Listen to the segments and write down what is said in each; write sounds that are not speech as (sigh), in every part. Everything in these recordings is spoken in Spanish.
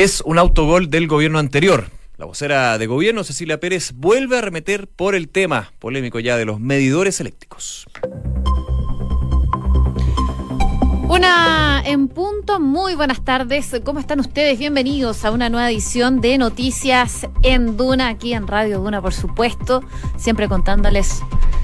Es un autogol del gobierno anterior. La vocera de gobierno, Cecilia Pérez, vuelve a remeter por el tema polémico ya de los medidores eléctricos. Una en punto, muy buenas tardes. ¿Cómo están ustedes? Bienvenidos a una nueva edición de Noticias en Duna, aquí en Radio Duna, por supuesto, siempre contándoles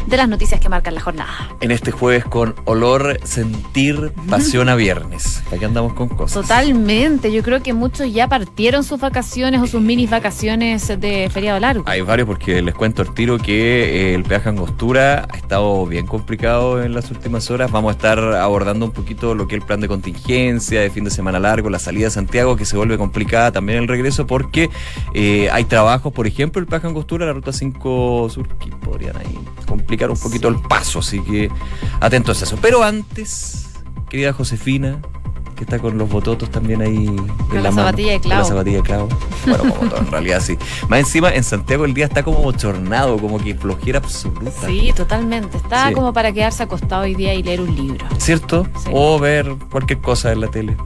de las noticias que marcan la jornada. En este jueves con olor, sentir, pasión a viernes. Aquí andamos con cosas. Totalmente. Yo creo que muchos ya partieron sus vacaciones o sus mini vacaciones de feriado largo. Hay varios porque les cuento al tiro que eh, el peaje Angostura ha estado bien complicado en las últimas horas. Vamos a estar abordando un poquito lo que es el plan de contingencia, de fin de semana largo, la salida de Santiago que se vuelve complicada también el regreso porque eh, hay trabajos, por ejemplo, el peaje Angostura, la ruta 5 Sur, que podrían ahí complicar un poquito el paso, así que atentos a eso. Pero antes, querida Josefina, que está con los bototos también ahí con la, zapatilla de clavo. la zapatilla de clavo. Bueno, como (laughs) todo, en realidad sí. Más encima, en Santiago el día está como bochornado, como que flojera absoluta. Sí, totalmente. Está como para quedarse acostado hoy día y leer un libro. ¿Cierto? O ver cualquier cosa en la tele.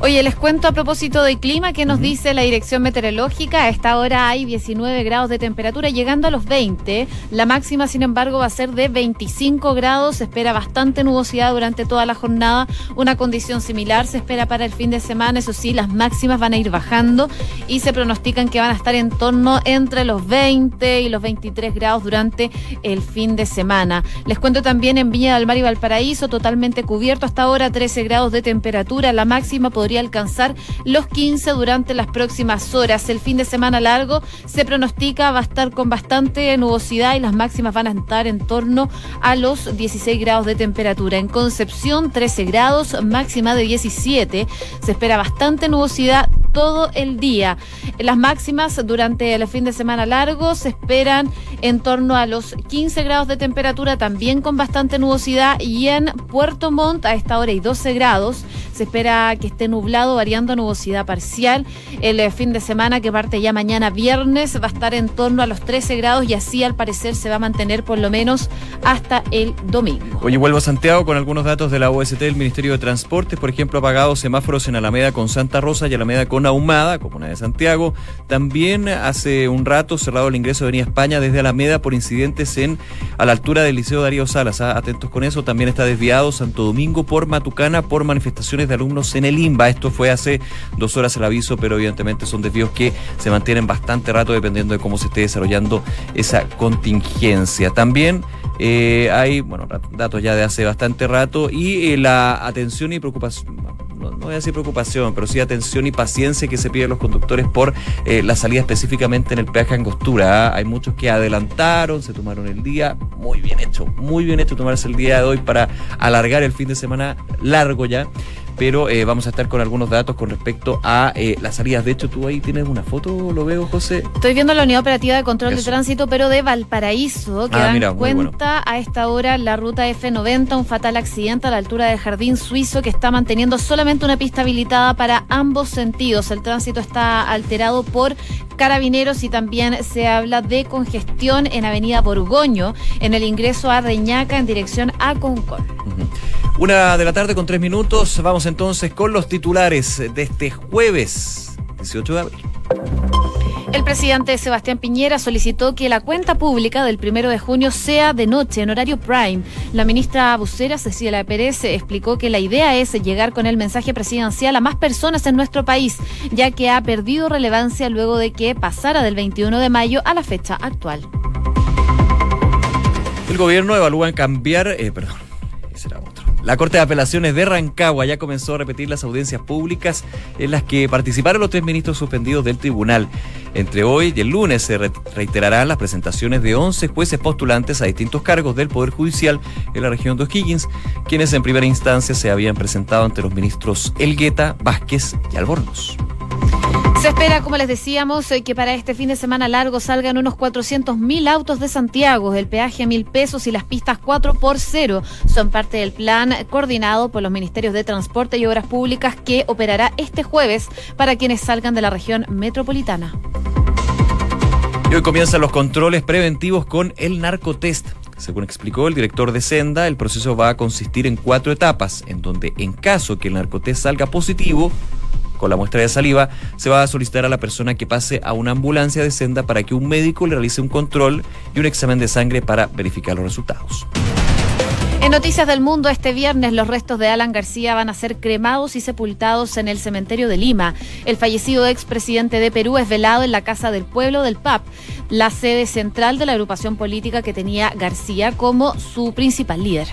Oye, les cuento a propósito del clima que nos dice la dirección meteorológica. A esta hora hay 19 grados de temperatura, llegando a los 20. La máxima, sin embargo, va a ser de 25 grados. Se espera bastante nubosidad durante toda la jornada. Una condición similar se espera para el fin de semana. Eso sí, las máximas van a ir bajando y se pronostican que van a estar en torno entre los 20 y los 23 grados durante el fin de semana. Les cuento también en Viña del Mar y Valparaíso, totalmente cubierto hasta ahora, 13 grados de temperatura. La máxima podría alcanzar los 15 durante las próximas horas. El fin de semana largo se pronostica va a estar con bastante nubosidad y las máximas van a estar en torno a los 16 grados de temperatura. En Concepción 13 grados, máxima de 17. Se espera bastante nubosidad todo el día. Las máximas durante el fin de semana largo se esperan en torno a los 15 grados de temperatura, también con bastante nubosidad. Y en Puerto Montt a esta hora hay 12 grados. Se espera que esté nublado, variando a nubosidad parcial. El eh, fin de semana que parte ya mañana viernes va a estar en torno a los 13 grados y así al parecer se va a mantener por lo menos hasta el domingo. Oye, vuelvo a Santiago con algunos datos de la OST del Ministerio de Transportes. Por ejemplo, apagados semáforos en Alameda con Santa Rosa y Alameda con Ahumada, comuna de Santiago. También hace un rato cerrado el ingreso de Avenida España desde Alameda por incidentes en a la altura del Liceo Darío Salas. ¿ah? Atentos con eso. También está desviado Santo Domingo por Matucana por manifestaciones de alumnos en el IMBA. Esto fue hace dos horas el aviso, pero evidentemente son desvíos que se mantienen bastante rato dependiendo de cómo se esté desarrollando esa contingencia. También eh, hay, bueno, datos ya de hace bastante rato y eh, la atención y preocupación, no, voy a decir preocupación, pero sí atención y paciencia que se piden los conductores por eh, la salida específicamente en el peaje Angostura. ¿ah? Hay muchos que adelantaron, se tomaron el día, muy bien hecho, muy bien hecho tomarse el día de hoy para alargar el fin de semana largo ya pero eh, vamos a estar con algunos datos con respecto a eh, las salidas. De hecho, tú ahí tienes una foto, lo veo, José. Estoy viendo la unidad operativa de control de tránsito, pero de Valparaíso, que ah, dan cuenta a esta hora la ruta F90, un fatal accidente a la altura del Jardín Suizo que está manteniendo solamente una pista habilitada para ambos sentidos. El tránsito está alterado por carabineros y también se habla de congestión en Avenida Borgoño, en el ingreso a Reñaca en dirección a Concord. Una de la tarde con tres minutos. Vamos entonces con los titulares de este jueves 18 de abril. El presidente Sebastián Piñera solicitó que la cuenta pública del primero de junio sea de noche, en horario prime. La ministra vocera Cecilia Pérez explicó que la idea es llegar con el mensaje presidencial a más personas en nuestro país, ya que ha perdido relevancia luego de que pasara del 21 de mayo a la fecha actual. El gobierno evalúa en cambiar, eh, perdón, será. La Corte de Apelaciones de Rancagua ya comenzó a repetir las audiencias públicas en las que participaron los tres ministros suspendidos del tribunal. Entre hoy y el lunes se reiterarán las presentaciones de 11 jueces postulantes a distintos cargos del Poder Judicial en la región de O'Higgins, quienes en primera instancia se habían presentado ante los ministros Elgueta, Vázquez y Albornoz. Se espera, como les decíamos, eh, que para este fin de semana largo salgan unos 400.000 autos de Santiago. El peaje a mil pesos y las pistas 4 por 0 son parte del plan coordinado por los Ministerios de Transporte y Obras Públicas que operará este jueves para quienes salgan de la región metropolitana. Y hoy comienzan los controles preventivos con el narcotest. Según explicó el director de Senda, el proceso va a consistir en cuatro etapas, en donde en caso que el narcotest salga positivo, con la muestra de saliva, se va a solicitar a la persona que pase a una ambulancia de senda para que un médico le realice un control y un examen de sangre para verificar los resultados. En Noticias del Mundo, este viernes los restos de Alan García van a ser cremados y sepultados en el cementerio de Lima. El fallecido expresidente de Perú es velado en la Casa del Pueblo del PAP, la sede central de la agrupación política que tenía García como su principal líder.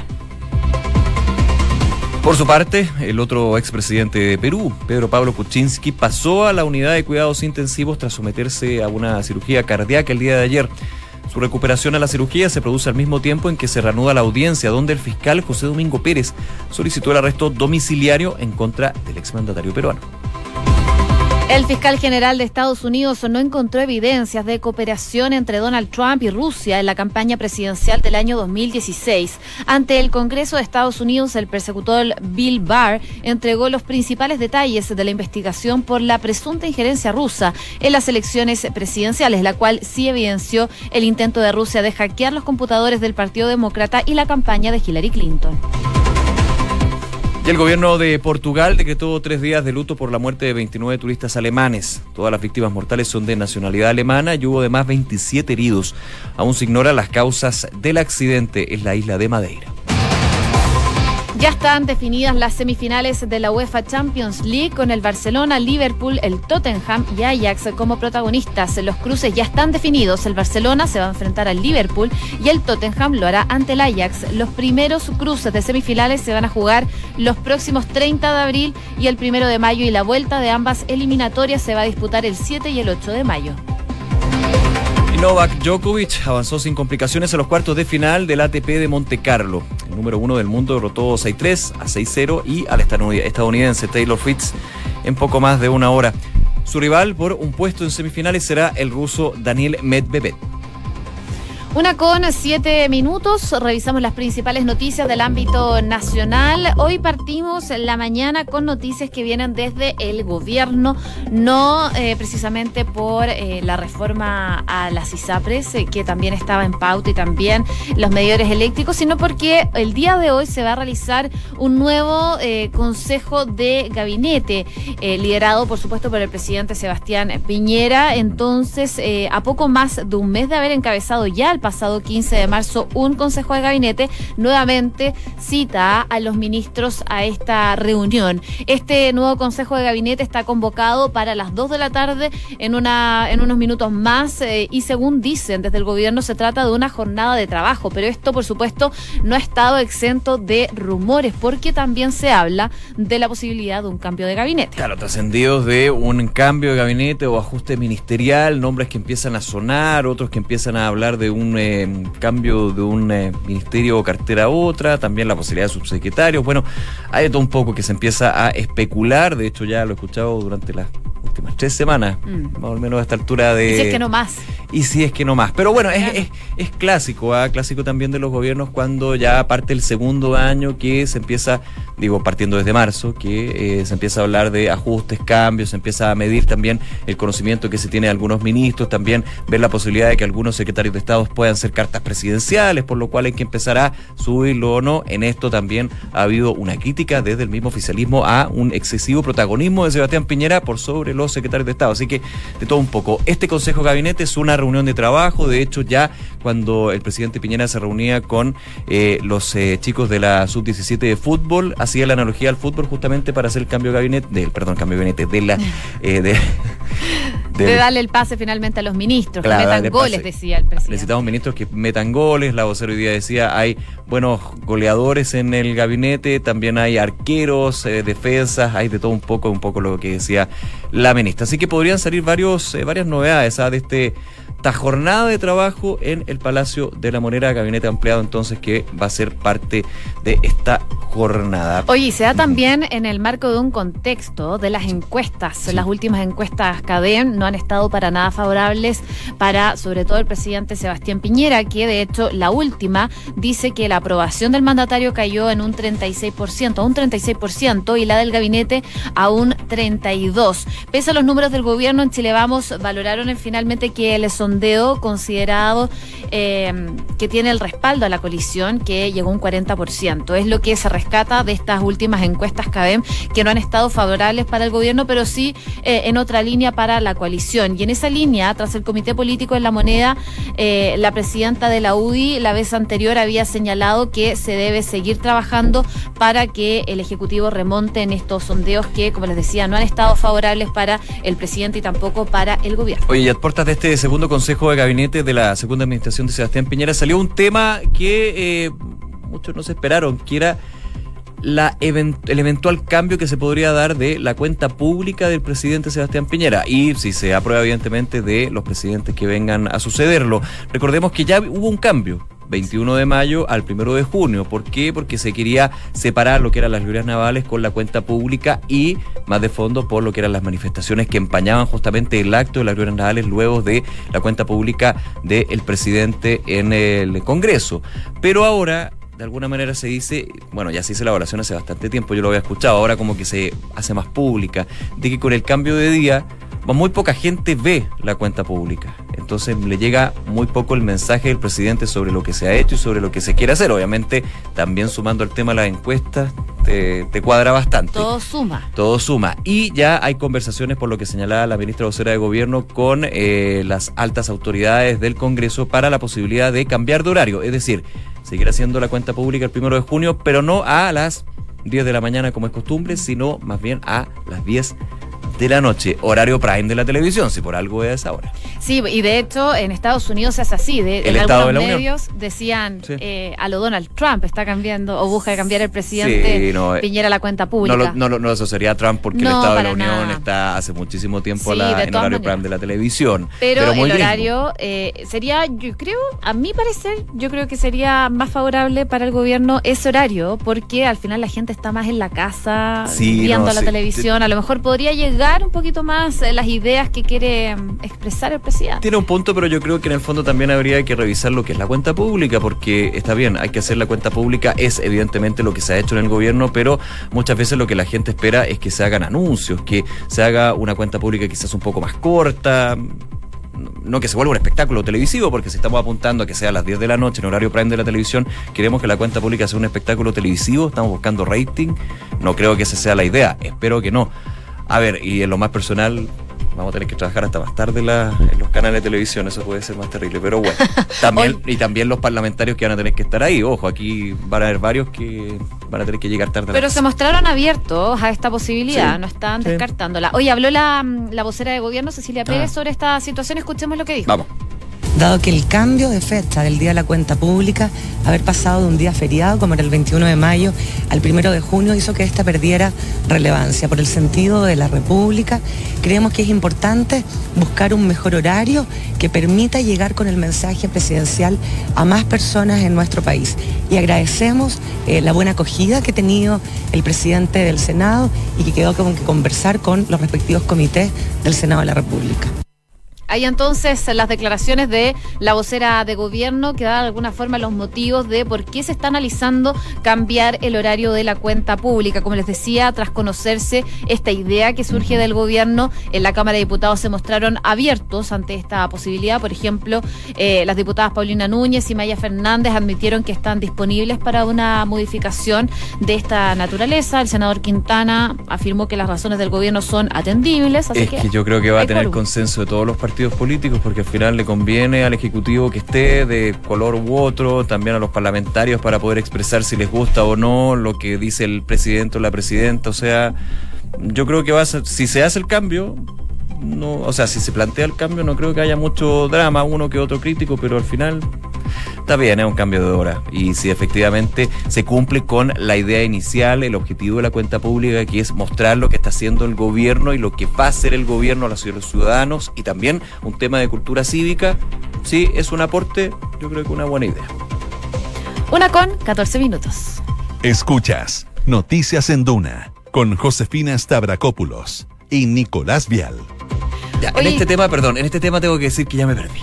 Por su parte, el otro expresidente de Perú, Pedro Pablo Kuczynski, pasó a la unidad de cuidados intensivos tras someterse a una cirugía cardíaca el día de ayer. Su recuperación a la cirugía se produce al mismo tiempo en que se reanuda la audiencia, donde el fiscal José Domingo Pérez solicitó el arresto domiciliario en contra del exmandatario peruano. El fiscal general de Estados Unidos no encontró evidencias de cooperación entre Donald Trump y Rusia en la campaña presidencial del año 2016. Ante el Congreso de Estados Unidos, el persecutor Bill Barr entregó los principales detalles de la investigación por la presunta injerencia rusa en las elecciones presidenciales, la cual sí evidenció el intento de Rusia de hackear los computadores del Partido Demócrata y la campaña de Hillary Clinton. Y el gobierno de Portugal decretó tres días de luto por la muerte de 29 turistas alemanes. Todas las víctimas mortales son de nacionalidad alemana y hubo además 27 heridos. Aún se ignoran las causas del accidente en la isla de Madeira. Ya están definidas las semifinales de la UEFA Champions League con el Barcelona, Liverpool, el Tottenham y Ajax como protagonistas. Los cruces ya están definidos. El Barcelona se va a enfrentar al Liverpool y el Tottenham lo hará ante el Ajax. Los primeros cruces de semifinales se van a jugar los próximos 30 de abril y el primero de mayo y la vuelta de ambas eliminatorias se va a disputar el 7 y el 8 de mayo. Novak Djokovic avanzó sin complicaciones a los cuartos de final del ATP de Monte Carlo. Número uno del mundo derrotó 6-3 a 6-0 y al estadounidense Taylor Fritz en poco más de una hora. Su rival por un puesto en semifinales será el ruso Daniel Medvedev. Una con siete minutos, revisamos las principales noticias del ámbito nacional. Hoy partimos la mañana con noticias que vienen desde el gobierno, no eh, precisamente por eh, la reforma a las ISAPRES, eh, que también estaba en pauta y también los medidores eléctricos, sino porque el día de hoy se va a realizar un nuevo consejo de gabinete, liderado por supuesto por el presidente Sebastián Piñera. Entonces, a poco más de un mes de haber encabezado ya el pasado 15 de marzo un Consejo de Gabinete nuevamente cita a los ministros a esta reunión. Este nuevo Consejo de Gabinete está convocado para las 2 de la tarde en, una, en unos minutos más eh, y según dicen desde el gobierno se trata de una jornada de trabajo, pero esto por supuesto no ha estado exento de rumores porque también se habla de la posibilidad de un cambio de gabinete. Claro, trascendidos de un cambio de gabinete o ajuste ministerial, nombres que empiezan a sonar, otros que empiezan a hablar de un eh, cambio de un eh, ministerio o cartera a otra, también la posibilidad de subsecretarios. Bueno, hay todo un poco que se empieza a especular, de hecho ya lo he escuchado durante las últimas tres semanas, mm. más o menos a esta altura de... Y si es que no más. Y si es que no más. Pero bueno, es, es, clásico, ¿ah? clásico también de los gobiernos cuando ya parte el segundo año que se empieza, digo, partiendo desde marzo, que eh, se empieza a hablar de ajustes, cambios, se empieza a medir también el conocimiento que se tiene de algunos ministros, también ver la posibilidad de que algunos secretarios de Estado puedan ser cartas presidenciales, por lo cual hay que empezar a subirlo o no. En esto también ha habido una crítica desde el mismo oficialismo a un excesivo protagonismo de Sebastián Piñera por sobre los secretarios de Estado. Así que de todo un poco. Este Consejo Gabinete es una reunión de trabajo. De hecho, ya cuando el presidente Piñera se reunía con eh, los eh, chicos de la sub-17 de fútbol, hacía la analogía al fútbol justamente para hacer el cambio de gabinete, del, perdón, cambio de gabinete, de la... Eh, de, de, darle el pase finalmente a los ministros, que metan goles, decía el presidente. Necesitamos ministros que metan goles, la vocera hoy día decía, hay buenos goleadores en el gabinete, también hay arqueros, defensas, hay de todo un poco, un poco lo que decía la ministra. Así que podrían salir varios, varias novedades ¿ah? de este esta jornada de trabajo en el Palacio de la Moneda, gabinete ampliado entonces que va a ser parte de esta jornada. Oye, se da también en el marco de un contexto de las encuestas. Las últimas encuestas CADEM no han estado para nada favorables para, sobre todo, el presidente Sebastián Piñera, que de hecho la última dice que la aprobación del mandatario cayó en un 36%, a un 36%, y la del gabinete a un 32%. Pese a los números del gobierno, en Chile Vamos valoraron finalmente que el sondeo sondeo considerado eh, que tiene el respaldo a la coalición, que llegó un 40%. Es lo que se rescata de estas últimas encuestas CADEM, que no han estado favorables para el gobierno, pero sí eh, en otra línea para la coalición. Y en esa línea, tras el Comité Político en la Moneda, eh, la presidenta de la UDI la vez anterior había señalado que se debe seguir trabajando para que el Ejecutivo remonte en estos sondeos que, como les decía, no han estado favorables para el presidente y tampoco para el gobierno. Oye, y a de este segundo consejo de gabinete de la segunda administración de Sebastián Piñera salió un tema que eh, muchos no se esperaron, que era la el eventual cambio que se podría dar de la cuenta pública del presidente Sebastián Piñera y si se aprueba evidentemente de los presidentes que vengan a sucederlo. Recordemos que ya hubo un cambio 21 de mayo al 1 de junio. ¿Por qué? Porque se quería separar lo que eran las glorias navales con la cuenta pública y más de fondo por lo que eran las manifestaciones que empañaban justamente el acto de las glorias navales luego de la cuenta pública del presidente en el Congreso. Pero ahora de alguna manera se dice, bueno, ya se hizo la evaluación hace bastante tiempo, yo lo había escuchado, ahora como que se hace más pública, de que con el cambio de día muy poca gente ve la cuenta pública. Entonces le llega muy poco el mensaje del presidente sobre lo que se ha hecho y sobre lo que se quiere hacer. Obviamente, también sumando el tema de las encuestas, te, cuadra bastante. Todo suma. Todo suma. Y ya hay conversaciones, por lo que señalaba la ministra vocera de Gobierno, con eh, las altas autoridades del Congreso para la posibilidad de cambiar de horario. Es decir, seguir haciendo la cuenta pública el primero de junio, pero no a las 10 de la mañana como es costumbre, sino más bien a las 10 de la noche, horario prime de la televisión, si por algo es ahora. Sí, y de hecho en Estados Unidos es así. De, el en Estado algunos de la medios decían eh, a lo Donald Trump está cambiando o busca cambiar el presidente eh, Piñera la cuenta pública. No, no, no, eso sería Trump porque el Estado de la Unión está hace muchísimo tiempo la, en horario prime de la televisión. Pero, el horario eh, sería, yo creo, a mi parecer, yo creo que sería más favorable para el gobierno ese horario porque al final la gente está más en la casa viendo la televisión. A lo mejor podría llegar un poquito más eh, las ideas que quiere mm, expresar el presidente. Tiene un punto, pero yo creo que en el fondo también habría que revisar lo que es la cuenta pública, porque está bien, hay que hacer la cuenta pública, es evidentemente lo que se ha hecho en el gobierno, pero muchas veces lo que la gente espera es que se hagan anuncios, que se haga una cuenta pública quizás un poco más corta, no que se vuelva un espectáculo televisivo, porque si estamos apuntando a que sea a las 10 de la noche en horario prime de la televisión, queremos que la cuenta pública sea un espectáculo televisivo, estamos buscando rating, no creo que esa sea la idea, espero que no. A ver, y en lo más personal, vamos a tener que trabajar hasta más tarde en los canales de televisión, eso puede ser más terrible, pero bueno, (laughs) también, y también los parlamentarios que van a tener que estar ahí, ojo, aquí van a haber varios que van a tener que llegar tarde. Pero se mostraron abiertos a esta posibilidad, no están descartándola. Hoy habló la, la, vocera de gobierno, Cecilia ah. Pérez, sobre esta situación, escuchemos lo que dijo. Vamos dado que el cambio de fecha del Día de la Cuenta Pública, haber pasado de un día feriado como era el 21 de mayo al 1 de junio, hizo que esta perdiera relevancia. Por el sentido de la República, creemos que es importante buscar un mejor horario que permita llegar con el mensaje presidencial a más personas en nuestro país. Y agradecemos eh, la buena acogida que ha tenido el presidente del Senado y que quedó como que conversar con los respectivos comités del Senado de la República. Hay entonces las declaraciones de la vocera de gobierno que da de alguna forma los motivos de por qué se está analizando cambiar el horario de la cuenta pública. Como les decía, tras conocerse esta idea que surge del gobierno, en la Cámara de Diputados se mostraron abiertos ante esta posibilidad. Por ejemplo, eh, las diputadas Paulina Núñez y Maya Fernández admitieron que están disponibles para una modificación de esta naturaleza. El senador Quintana afirmó que las razones del gobierno son atendibles. es que, yo creo que va a tener consenso de todos los partidos políticos porque al final le conviene al Ejecutivo que esté de color u otro, también a los parlamentarios para poder expresar si les gusta o no lo que dice el presidente o la presidenta. O sea, yo creo que va a ser, si se hace el cambio, no, o sea, si se plantea el cambio, no creo que haya mucho drama, uno que otro crítico, pero al final está bien, es un cambio de hora. Y si efectivamente se cumple con la idea inicial, el objetivo de la cuenta pública, que es mostrar lo que está haciendo el gobierno y lo que va a hacer el gobierno a los ciudadanos, y también un tema de cultura cívica, sí, es un aporte, yo creo que una buena idea. Una con 14 minutos. Escuchas Noticias en Duna con Josefina Stavrakopoulos y Nicolás Vial. en este tema, perdón, en este tema tengo que decir que ya me perdí.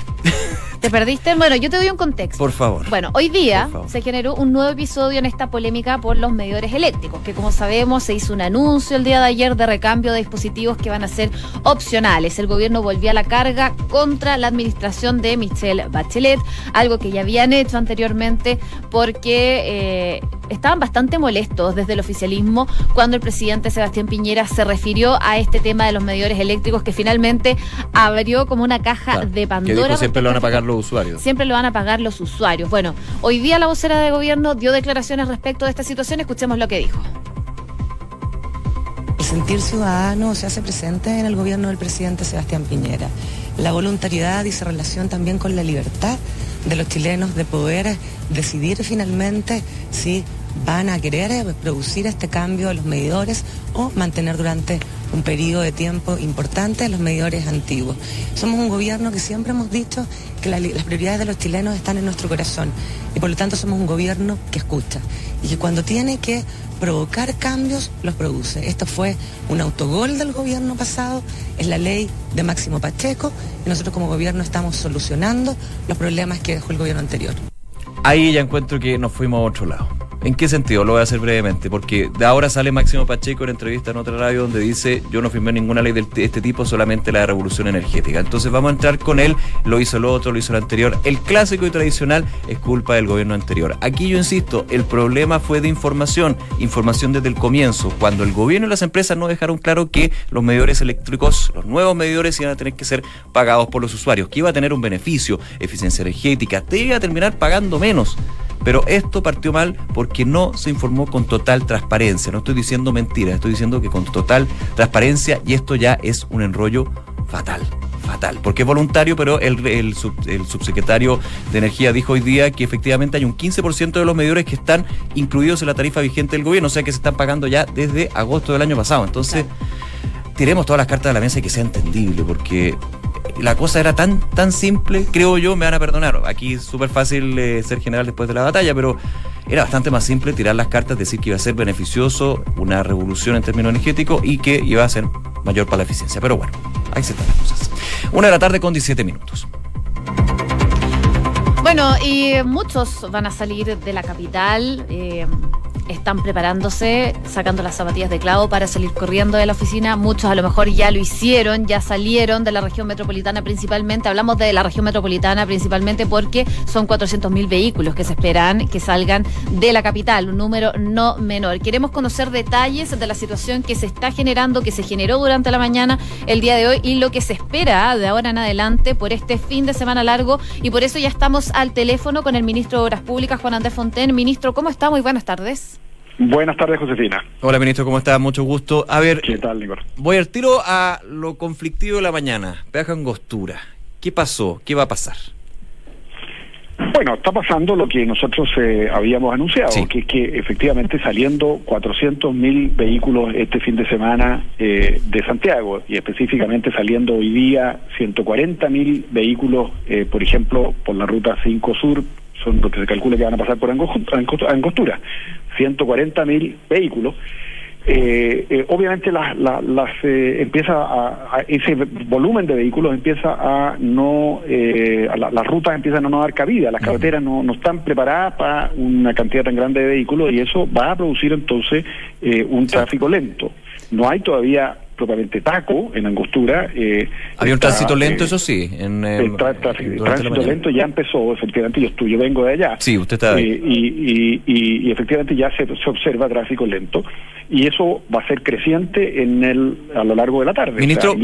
¿Te perdiste? Bueno, yo te doy un contexto. Por favor. Bueno, hoy día se generó un nuevo episodio en esta polémica por los medidores eléctricos, que como sabemos se hizo un anuncio el día de ayer de recambio de dispositivos que van a ser opcionales. El gobierno volvió a la carga contra la administración de Michelle Bachelet, algo que ya habían hecho anteriormente porque eh, estaban bastante molestos desde el oficialismo cuando el presidente Sebastián Piñera se refirió a este tema de los medidores eléctricos que finalmente abrió como una caja de Pandora. siempre lo van a pagar los usuarios. Siempre lo van a pagar los usuarios. Bueno, hoy día la vocera de gobierno dio declaraciones respecto de esta situación. Escuchemos lo que dijo. El sentir ciudadano se hace presente en el gobierno del presidente Sebastián Piñera. La voluntariedad y su relación también con la libertad de los chilenos de poder decidir finalmente si van a querer producir este cambio de los medidores o mantener durante un periodo de tiempo importante los medidores antiguos. Somos un gobierno que siempre hemos dicho que las prioridades de los chilenos están en nuestro corazón y por lo tanto somos un gobierno que escucha y que cuando tiene que provocar cambios los produce. Esto fue un autogol del gobierno pasado, es la ley de Máximo Pacheco y nosotros como gobierno estamos solucionando los problemas que dejó el gobierno anterior. Ahí ya encuentro que nos fuimos a otro lado. ¿En qué sentido? Lo voy a hacer brevemente, porque de ahora sale Máximo Pacheco en entrevista en otra radio donde dice yo no firmé ninguna ley de este tipo, solamente la de revolución energética. Entonces vamos a entrar con él, lo hizo el otro, lo hizo el anterior. El clásico y tradicional es culpa del gobierno anterior. Aquí yo insisto, el problema fue de información, información desde el comienzo, cuando el gobierno y las empresas no dejaron claro que los medidores eléctricos, los nuevos medidores iban a tener que ser pagados por los usuarios, que iba a tener un beneficio, eficiencia energética, te iba a terminar pagando menos. Pero esto partió mal porque no se informó con total transparencia. No estoy diciendo mentiras, estoy diciendo que con total transparencia y esto ya es un enrollo fatal fatal, porque es voluntario, pero el, subsecretario de Energía dijo hoy día que efectivamente hay un 15% de los medidores que están incluidos en la tarifa vigente del gobierno, o sea que se están pagando ya desde agosto del año pasado. Entonces, tiremos todas las cartas de la mesa y que sea entendible, porque la cosa era tan, tan simple, creo yo, me van a perdonar. Aquí es súper fácil eh, ser general después de la batalla, pero era bastante más simple tirar las cartas, decir que iba a ser beneficioso, una revolución en términos energéticos y que iba a ser mayor para la eficiencia. Pero bueno, ahí se están las cosas. Una de la tarde con 17 minutos. Bueno, y muchos van a salir de la capital. Eh, están preparándose, sacando las zapatillas de clavo para salir corriendo de la oficina. Muchos a lo mejor ya lo hicieron, ya salieron de la región metropolitana principalmente. Hablamos de la región metropolitana principalmente porque son 400.000 vehículos que se esperan que salgan de la capital, un número no menor. Queremos conocer detalles de la situación que se está generando, que se generó durante la mañana el día de hoy y lo que se espera de ahora en adelante por este fin de semana largo. Y por eso ya estamos al teléfono con el ministro de Obras Públicas, Juan Andrés Fonten. Ministro, ¿cómo está? Muy buenas tardes. Buenas tardes, Josefina. Hola, ministro, ¿cómo está? Mucho gusto. A ver, ¿qué tal, Igor? Voy al tiro a lo conflictivo de la mañana. Peaje Angostura. ¿Qué pasó? ¿Qué va a pasar? Bueno, está pasando lo que nosotros eh, habíamos anunciado, que es que efectivamente saliendo 400.000 vehículos este fin de semana eh, de Santiago y específicamente saliendo hoy día 140.000 vehículos, eh, por ejemplo, por la ruta 5 Sur, son los que se calcula que van a pasar por Angostura. 140 mil vehículos. Eh, eh, obviamente las, las, eh, empieza a, ese volumen de vehículos empieza a no las rutas empiezan a no dar cabida las carreteras no, no están preparadas para una cantidad tan grande de vehículos y eso va a producir entonces un tráfico lento. No hay todavía propiamente Taco, en Angostura. Eh, Había un tránsito lento, eh, eso sí. En, el tránsito lento ya empezó, efectivamente, yo, estoy, yo vengo de allá. Sí, usted está ahí. y, y, y, efectivamente ya se, se, observa tráfico lento y eso va a ser creciente en el a lo largo de la tarde. Ministro,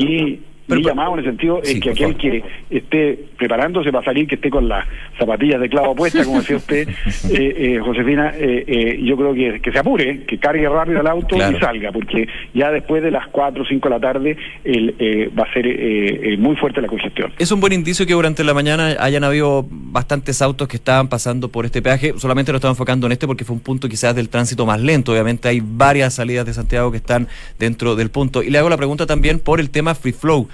mi llamado en el sentido es que aquel que esté preparándose para salir, que esté con las zapatillas de clavo puestas, como decía usted, (laughs) eh, eh, Josefina, eh, eh, yo creo que, que se apure, que cargue rápido el auto y salga, porque ya después de las 4 o 5 de la tarde el, eh, va a ser muy fuerte la congestión. Es un buen indicio que durante la mañana hayan habido bastantes autos que estaban pasando por este peaje, solamente lo estaba enfocando en este porque fue un punto quizás del tránsito más lento, obviamente hay varias salidas de Santiago que están dentro del punto. Y le hago la pregunta también por el tema Free Flow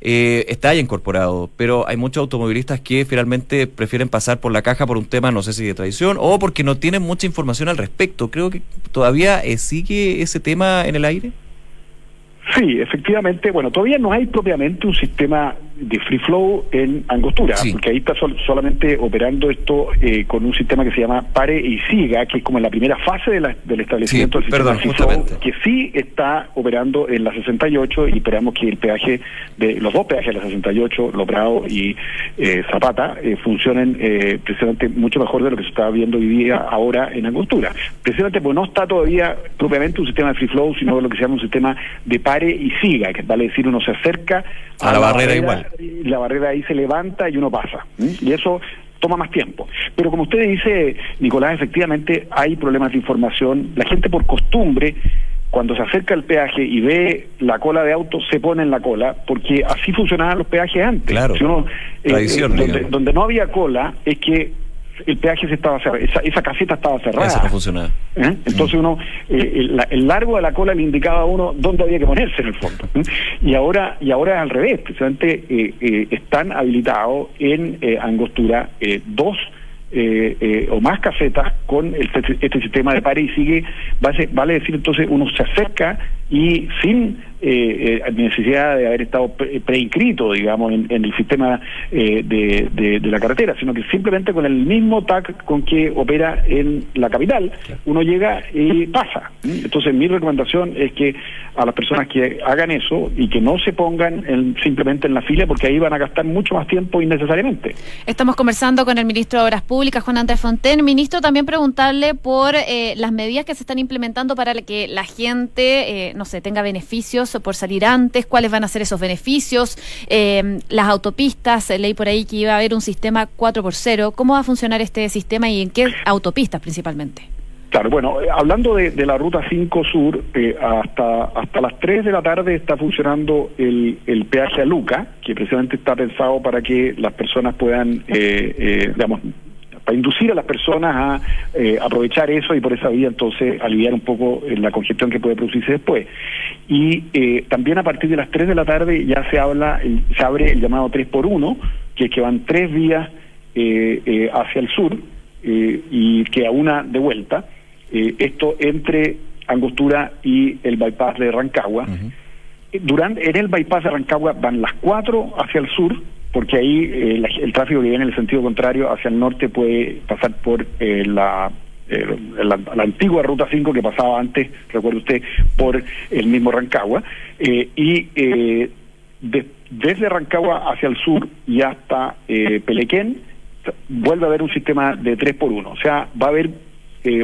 eh, está ya incorporado, pero hay muchos automovilistas que finalmente prefieren pasar por la caja por un tema, no sé si de tradición o porque no tienen mucha información al respecto. Creo que todavía eh, sigue ese tema en el aire. Sí, efectivamente, bueno, todavía no hay propiamente un sistema de free flow en Angostura, porque ahí está solamente operando esto eh, con un sistema que se llama pare y siga, que es como en la primera fase de del establecimiento del sistema free flow, que sí está operando en la 68 y esperamos que el peaje de los dos peajes de la 68, Lobrado y eh, Zapata, eh, funcionen eh, precisamente mucho mejor de lo que se está viendo hoy día ahora en Angostura. Precisamente porque no está todavía propiamente un sistema de free flow, sino lo que se llama un sistema de pare y siga, que vale decir uno se acerca a, la, barrera, igual. La barrera ahí se levanta y uno pasa. Y eso toma más tiempo. Pero como usted dice, Nicolás, efectivamente hay problemas de información. La gente por costumbre cuando se acerca al peaje y ve la cola de autos, se pone en la cola, porque así funcionaban los peajes antes. Claro. Eh, Tradición, eh, donde, no había cola es que el peaje se estaba cerrado, esa, caseta estaba cerrada. Eso no funcionaba. ¿Eh? Entonces uno, el, largo de la cola le indicaba a uno dónde había que ponerse en el fondo. Y ahora y ahora es al revés, precisamente están habilitados en Angostura dos eh, eh, o más casetas con este, este sistema de pare y sigue, vale, vale decir entonces uno se acerca y sin eh, eh, necesidad de haber estado preinscrito, digamos, en, el sistema eh, de, la carretera, sino que simplemente con el mismo TAC con que opera en la capital, uno llega y pasa. Entonces, mi recomendación es que a las personas que hagan eso y que no se pongan simplemente en la fila, porque ahí van a gastar mucho más tiempo innecesariamente. Estamos conversando con el ministro de Obras Públicas, Juan Andrés Fonten. Ministro, también preguntarle por las medidas que se están implementando para que la gente no sé, tenga beneficios por salir antes, cuáles van a ser esos beneficios, eh, las autopistas, leí por ahí que iba a haber un sistema 4 por 0, ¿cómo va a funcionar este sistema y en qué autopistas principalmente? Claro, bueno, eh, hablando de, la ruta 5 sur, eh, hasta hasta las 3 de la tarde está funcionando el, peaje a Luca, que precisamente está pensado para que las personas puedan, eh, digamos, para inducir a las personas a eh, aprovechar eso y por esa vía entonces aliviar un poco eh, la congestión que puede producirse después. Y eh, también a partir de las 3 de la tarde ya se habla, se abre el llamado 3 por 1 que es que van tres vías hacia el sur y que a una de vuelta. esto entre Angostura y el bypass de Rancagua. Durante, en el bypass de Rancagua van las cuatro hacia el sur porque ahí eh, el tráfico que viene en el sentido contrario hacia el norte puede pasar por eh, la, eh, la, antigua ruta 5 que pasaba antes, recuerde usted, por el mismo Rancagua, y desde Rancagua hacia el sur y hasta Pelequén vuelve a haber un sistema de 3 por 1 o sea, va a haber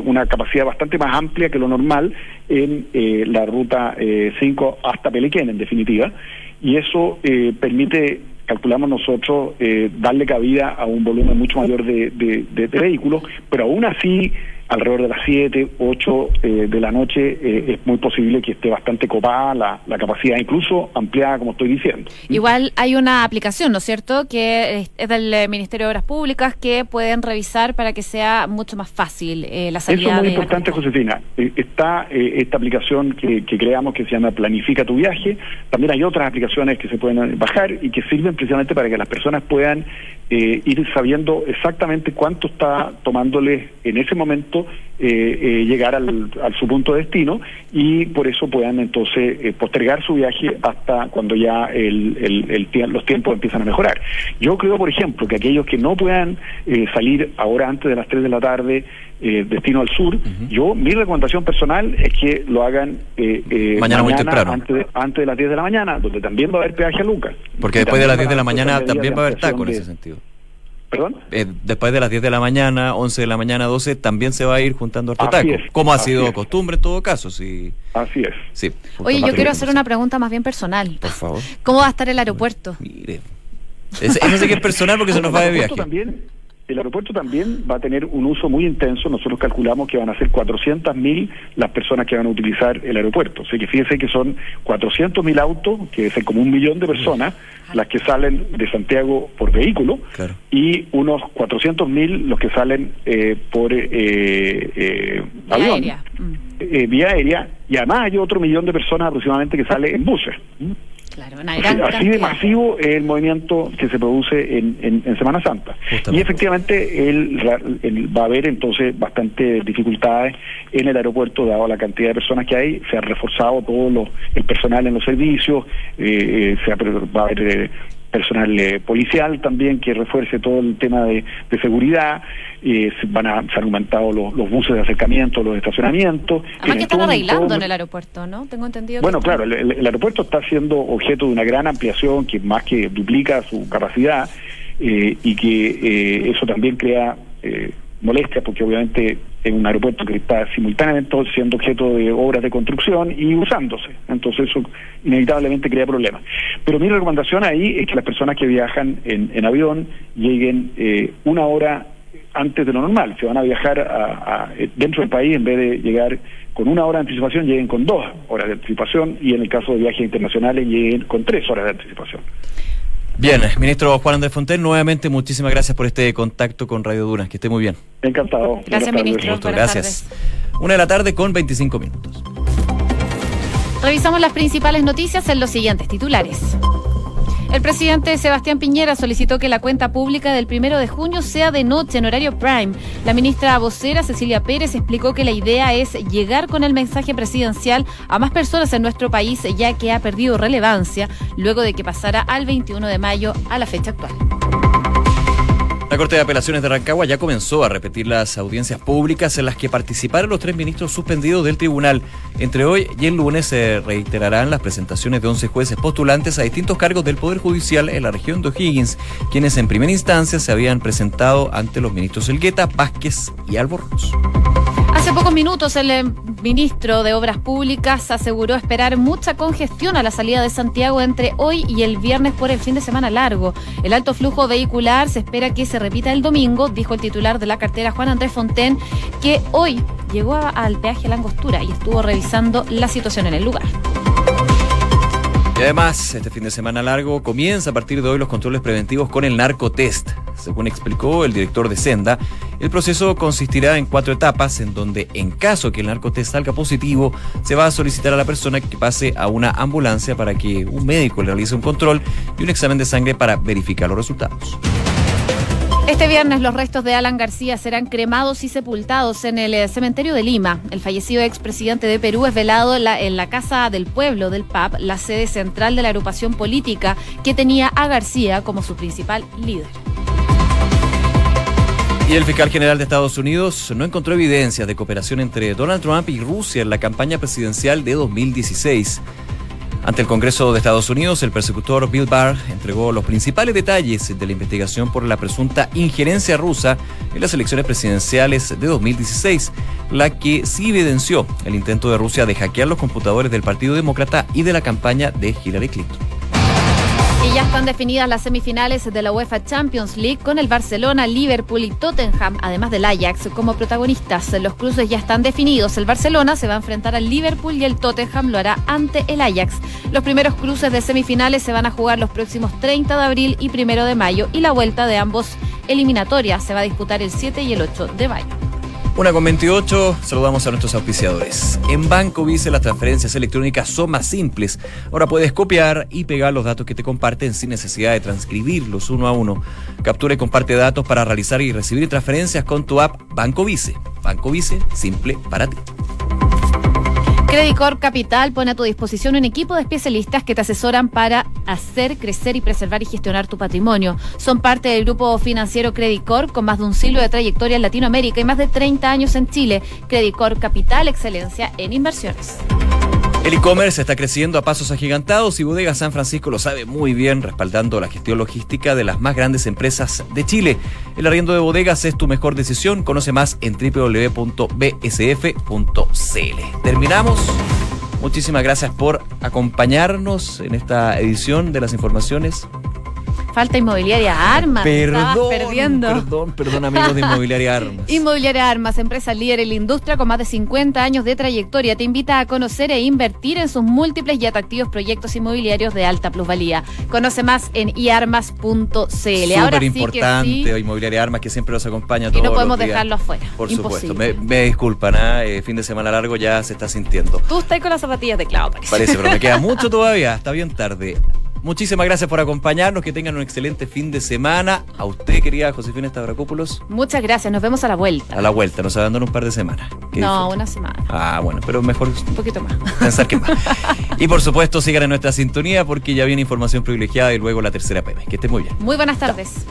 una capacidad bastante más amplia que lo normal en la ruta 5 hasta Pelequén, en definitiva, y eso permite calculamos nosotros eh, darle cabida a un volumen mucho mayor de, de, vehículos, pero aún así alrededor de las 7, 8 eh, de la noche eh, es muy posible que esté bastante copada la, la, capacidad, incluso ampliada, como estoy diciendo. Igual hay una aplicación, ¿no es cierto?, que es del Ministerio de Obras Públicas que pueden revisar para que sea mucho más fácil eh, la salida. Eso es muy importante, Josefina. está esta aplicación que, que, creamos que se llama Planifica tu viaje. También hay otras aplicaciones que se pueden bajar y que sirven precisamente para que las personas puedan ir sabiendo exactamente cuánto está tomándoles en ese momento eh, eh, llegar al, su punto de destino y por eso puedan entonces eh, postergar su viaje hasta cuando ya el, el, los tiempos empiezan a mejorar. Yo creo, por ejemplo, que aquellos que no puedan salir ahora antes de las 3 de la tarde, destino al sur, yo mi recomendación personal es que lo hagan mañana, muy temprano. Antes de, antes de las 10 de la mañana, donde también va a haber peaje a Lucas. Porque después de las 10 de la mañana también va a haber taco en ese sentido. ¿Perdón? Eh, después de las 10 de la mañana, 11 de la mañana, 12, también se va a ir juntando harto taco. como ha sido costumbre en todo caso. Sí. Así es. Sí, Oye, yo quiero hacer una pregunta más bien personal. Por favor. ¿Cómo va a estar el aeropuerto? Mire. Eso sé que es personal porque se nos va de viaje. También, el aeropuerto también va a tener un uso muy intenso. Nosotros calculamos que van a ser 400.000 las personas que van a utilizar el aeropuerto. O sea que fíjense que son 400.000 autos, que es como un millón de personas, las que salen de Santiago por vehículo, y unos 400.000 los que salen eh, por eh, eh, avión, mm. vía aérea, y además hay otro millón de personas aproximadamente que sale en buses. Claro, así, de masivo es el movimiento que se produce en, en, Semana Santa. Y efectivamente él, va a haber entonces bastantes dificultades en el aeropuerto, dado la cantidad de personas que hay. Se ha reforzado todo lo, el personal en los servicios, eh, eh se va a haber... Eh, personal eh, policial también que refuerce todo el tema de, seguridad. Eh, van a, se han aumentado los, buses de acercamiento, los estacionamientos. Además que están arreglando en el aeropuerto, ¿no? Tengo entendido. Bueno, claro, el, aeropuerto está siendo objeto de una gran ampliación que más que duplica su capacidad eh, y que eso también crea molestia porque obviamente es un aeropuerto que está simultáneamente siendo objeto de obras de construcción y usándose. Entonces eso inevitablemente crea problemas. Pero mi recomendación ahí es que las personas que viajan en, avión lleguen eh, una hora antes de lo normal. Se van a viajar a, dentro del país, en vez de llegar con una hora de anticipación, lleguen con dos horas de anticipación y en el caso de viajes internacionales lleguen con tres horas de anticipación. Bien, ministro Juan Andrés Fontel, nuevamente muchísimas gracias por este contacto con Radio Dunas. Que esté muy bien. Encantado. Gracias, ministro. gracias. Una de la tarde con 25 minutos. Revisamos las principales noticias en los siguientes titulares. El presidente Sebastián Piñera solicitó que la cuenta pública del primero de junio sea de noche en horario prime. La ministra vocera Cecilia Pérez explicó que la idea es llegar con el mensaje presidencial a más personas en nuestro país, ya que ha perdido relevancia luego de que pasara al 21 de mayo a la fecha actual. La Corte de Apelaciones de Rancagua ya comenzó a repetir las audiencias públicas en las que participaron los tres ministros suspendidos del tribunal. Entre hoy y el lunes se reiterarán las presentaciones de 11 jueces postulantes a distintos cargos del Poder Judicial en la región de O'Higgins, quienes en primera instancia se habían presentado ante los ministros Elgueta, Vázquez y Albornoz. Hace pocos minutos el eh, ministro de Obras Públicas aseguró esperar mucha congestión a la salida de Santiago entre hoy y el viernes por el fin de semana largo. El alto flujo vehicular se espera que se repita el domingo, dijo el titular de la cartera Juan Andrés Fonten, que hoy llegó al peaje La Angostura y estuvo revisando la situación en el lugar. Además, este fin de semana largo comienza a partir de hoy los controles preventivos con el narcotest. Según explicó el director de Senda, el proceso consistirá en cuatro etapas en donde en caso que el narcotest salga positivo, se va a solicitar a la persona que pase a una ambulancia para que un médico le realice un control y un examen de sangre para verificar los resultados. Este viernes los restos de Alan García serán cremados y sepultados en el eh, cementerio de Lima. El fallecido expresidente de Perú es velado en la, en la Casa del Pueblo del PAP, la sede central de la agrupación política que tenía a García como su principal líder. Y el fiscal general de Estados Unidos no encontró evidencias de cooperación entre Donald Trump y Rusia en la campaña presidencial de 2016. Ante el Congreso de Estados Unidos, el persecutor Bill Barr entregó los principales detalles de la investigación por la presunta injerencia rusa en las elecciones presidenciales de 2016, la que sí evidenció el intento de Rusia de hackear los computadores del Partido Demócrata y de la campaña de Hillary Clinton. Y ya están definidas las semifinales de la UEFA Champions League con el Barcelona, Liverpool y Tottenham, además del Ajax, como protagonistas. Los cruces ya están definidos. El Barcelona se va a enfrentar al Liverpool y el Tottenham lo hará ante el Ajax. Los primeros cruces de semifinales se van a jugar los próximos 30 de abril y 1 de mayo y la vuelta de ambos eliminatorias se va a disputar el 7 y el 8 de mayo. Una con 28, saludamos a nuestros auspiciadores. En Banco Vice las transferencias electrónicas son más simples. Ahora puedes copiar y pegar los datos que te comparten sin necesidad de transcribirlos uno a uno. Captura y comparte datos para realizar y recibir transferencias con tu app Banco Vice. Banco Vice, simple para ti. Credicor Capital pone a tu disposición un equipo de especialistas que te asesoran para hacer crecer y preservar y gestionar tu patrimonio. Son parte del grupo financiero Credicor con más de un siglo de trayectoria en Latinoamérica y más de 30 años en Chile. Credicor Capital, excelencia en inversiones. El e-commerce está creciendo a pasos agigantados y Bodega San Francisco lo sabe muy bien, respaldando la gestión logística de las más grandes empresas de Chile. El arriendo de bodegas es tu mejor decisión. Conoce más en www.bsf.cl. Terminamos. Muchísimas gracias por acompañarnos en esta edición de las informaciones Falta Inmobiliaria Armas. Perdón, perdiendo. perdón, perdón, amigos de Inmobiliaria (laughs) Armas. Inmobiliaria Armas, empresa líder en la industria con más de 50 años de trayectoria, te invita a conocer e invertir en sus múltiples y atractivos proyectos inmobiliarios de alta plusvalía. Conoce más en iarmas.cl. Súper importante, Inmobiliaria Armas, que siempre nos acompaña todos Y no podemos dejarlo afuera. Por supuesto. Me, disculpan, ¿ah? eh, fin de semana largo ya se está sintiendo. Tú estás con las zapatillas de clavo, parece. Parece, pero me queda mucho todavía. Está bien tarde. Muchísimas gracias por acompañarnos, que tengan un excelente fin de semana. A usted, querida Josefina Stavrakopoulos. Muchas gracias, nos vemos a la vuelta. A la vuelta, nos abandona un par de semanas. No, una semana. Ah, bueno, pero mejor un poquito más. Pensar que (laughs) más. y por supuesto, sigan en nuestra sintonía porque ya viene información privilegiada y luego la tercera PM. Que esté muy bien. Muy buenas tardes.